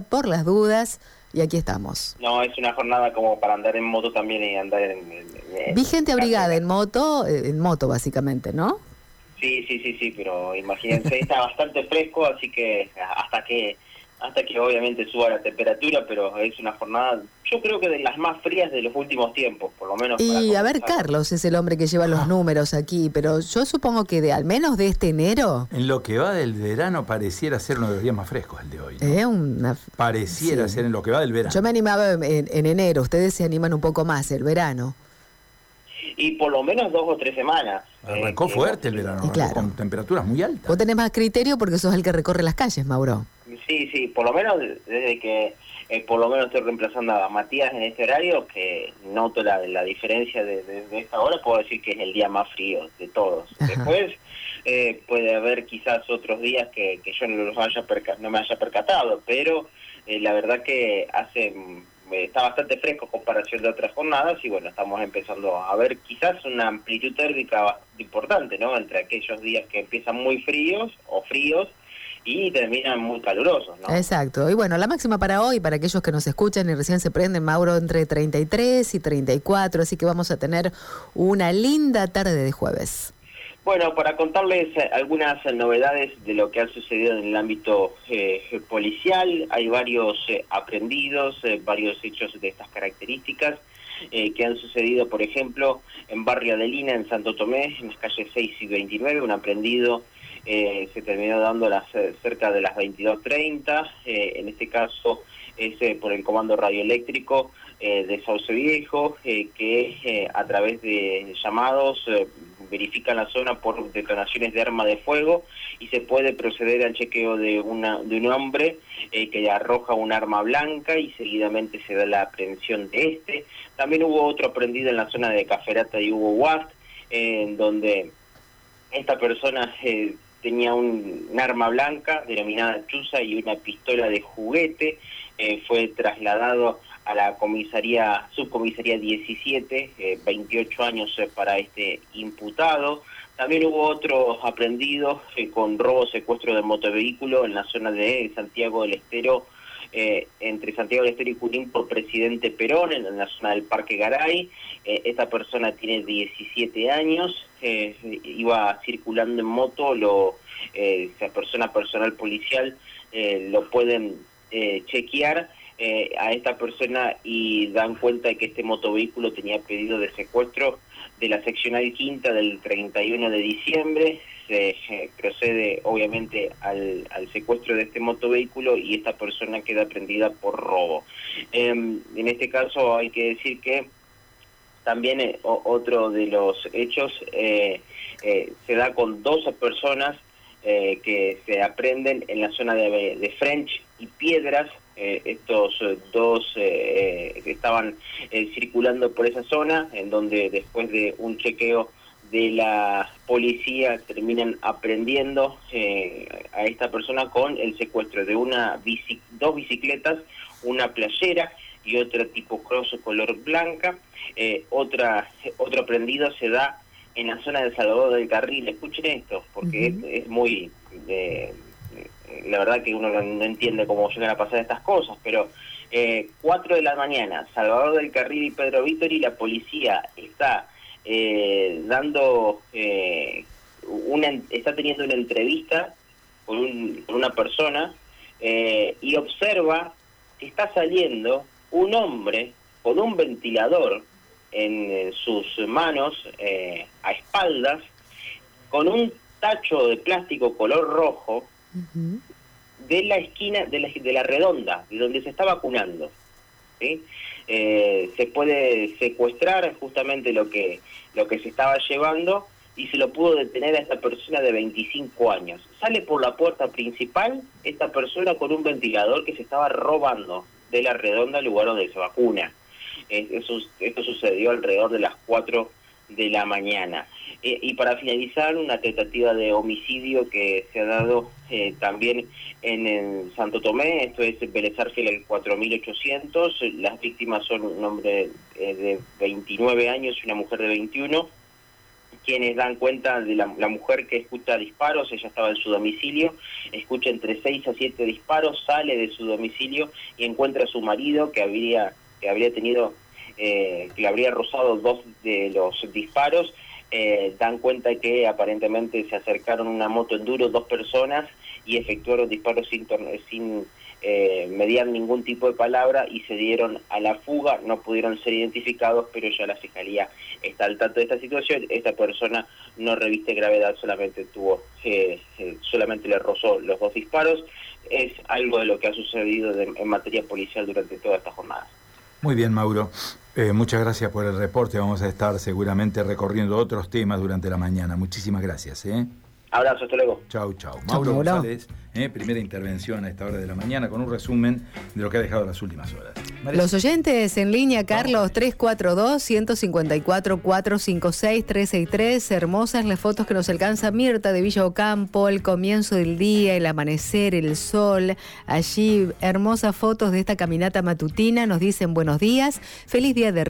por las dudas y aquí estamos. No, es una jornada como para andar en moto también y andar en... Vi gente abrigada en moto, eh, en moto básicamente, ¿no? Sí, sí, sí, sí, pero imagínense, está bastante fresco, así que hasta que hasta que obviamente suba la temperatura, pero es una jornada, yo creo que de las más frías de los últimos tiempos, por lo menos. Y a ver, Carlos es el hombre que lleva los números aquí, pero yo supongo que de al menos de este enero... En lo que va del verano pareciera ser uno de los días más frescos el de hoy. ¿no? una... Pareciera ser en lo que va del verano. Yo me animaba en, enero, ustedes se animan un poco más, el verano y por lo menos dos o tres semanas. Arrancó eh, fuerte el verano, con temperaturas muy altas. Vos tenés más criterio porque sos el que recorre las calles, Mauro. Sí, sí, por lo menos desde que eh, por lo menos estoy reemplazando a Matías en este horario, que noto la, la diferencia de, esta hora, puedo decir que es el día más frío de todos. Después eh, puede haber quizás otros días que, que yo no, los haya no me haya percatado, pero eh, la verdad que hace mm, está bastante fresco en comparación de otras jornadas y bueno, estamos empezando a ver quizás una amplitud térmica importante, ¿no? Entre aquellos días que empiezan muy fríos o fríos y terminan muy calurosos, ¿no? Exacto. Y bueno, la máxima para hoy, para aquellos que nos escuchan y recién se prenden, Mauro, entre 33 y 34, así que vamos a tener una linda tarde de jueves. Bueno, para contarles eh, algunas novedades de lo que ha sucedido en el ámbito eh, policial, hay varios eh, aprendidos, varios hechos de estas características que han sucedido, por ejemplo, en Barrio Adelina, en Santo Tomé, en las calles 6 y 29, un aprendido eh, se terminó dando las, eh, cerca de las 22.30, eh, en este caso es por el comando radioeléctrico de Sauce Viejo, que a través de llamados verifican la zona por detonaciones de arma de fuego y se puede proceder al chequeo de, una, de un hombre que arroja un arma blanca y seguidamente se da la aprehensión de este. También hubo otro aprendido en la zona de Caferata y Hugo Watt, en donde esta persona tenía un, arma blanca denominada chuza y una pistola de juguete. Eh, fue trasladado a la comisaría, subcomisaría 17, 28 eh, años eh, para este imputado. También hubo otros aprendidos con robo secuestro de motovehículo en la zona de Santiago del Estero, entre Santiago del Estero y Junín por Presidente Perón, en, la zona del Parque Garay. esta persona tiene 17 años, iba circulando en moto, lo eh, esa persona personal policial eh, lo pueden eh, chequear eh, a esta persona y dan cuenta de que este motovehículo tenía pedido de secuestro de la seccional quinta del 31 de diciembre. Se procede obviamente al, al, secuestro de este motovehículo y esta persona queda prendida por robo. Em, en este caso hay que decir que también otro de los hechos se da con dos personas eh, que se aprenden en la zona de, French y Piedras. Eh, estos eh, dos que estaban circulando por esa zona, en donde después de un chequeo de la policía terminan aprendiendo a esta persona con el secuestro de una dos bicicletas, una playera y otra tipo cross color blanca. otra, otro aprendido se da en la zona de Salvador del Carril. Escuchen esto, porque es, muy... la verdad que uno no entiende cómo llegan a pasar estas cosas, pero eh, 4 de la mañana, Salvador del Carril y Pedro Víctor y la policía está eh, dando... Eh, una, está teniendo una entrevista con, un, con una persona eh, y observa que está saliendo un hombre con un ventilador en sus manos eh, a espaldas con un tacho de plástico color rojo de la esquina de la, de la redonda, de donde se está vacunando. Eh, se puede secuestrar justamente lo que, lo que se estaba llevando y se lo pudo detener a esta persona de 25 años. Sale por la puerta principal esta persona con un ventilador que se estaba robando de la redonda lugar donde se vacuna. Eso, esto sucedió alrededor de las 4 de la mañana. Eh, y para finalizar, una tentativa de homicidio que se ha dado eh, también en, Santo Tomé, esto es Vélez el 4800, las víctimas son un hombre eh, de 29 años y una mujer de 21, quienes dan cuenta de la, mujer que escucha disparos, ella estaba en su domicilio, escucha entre 6 a 7 disparos, sale de su domicilio y encuentra a su marido que habría, que habría tenido, eh, que le habría rozado dos de los disparos. Eh, dan cuenta que aparentemente se acercaron una moto enduro dos personas y efectuaron disparos sin, sin eh, mediar ningún tipo de palabra y se dieron a la fuga, no pudieron ser identificados, pero ya la fiscalía está al tanto de esta situación. Esta persona no reviste gravedad, solamente tuvo, eh, eh, solamente le rozó los dos disparos. Es algo de lo que ha sucedido en materia policial durante toda esta jornada. Muy bien, Mauro. muchas gracias por el reporte. Vamos a estar seguramente recorriendo otros temas durante la mañana. Muchísimas gracias. ¿eh? Abrazo, hasta luego. Chau, chau. Mauro González, eh, primera intervención a esta hora de la mañana con un resumen de lo que ha dejado las últimas horas. Los oyentes en línea, Carlos 342-154-456-363. Hermosas las fotos que nos alcanza Mirta de Villa Ocampo, el comienzo del día, el amanecer, el sol. Allí, hermosas fotos de esta caminata matutina. Nos dicen buenos días. Feliz día de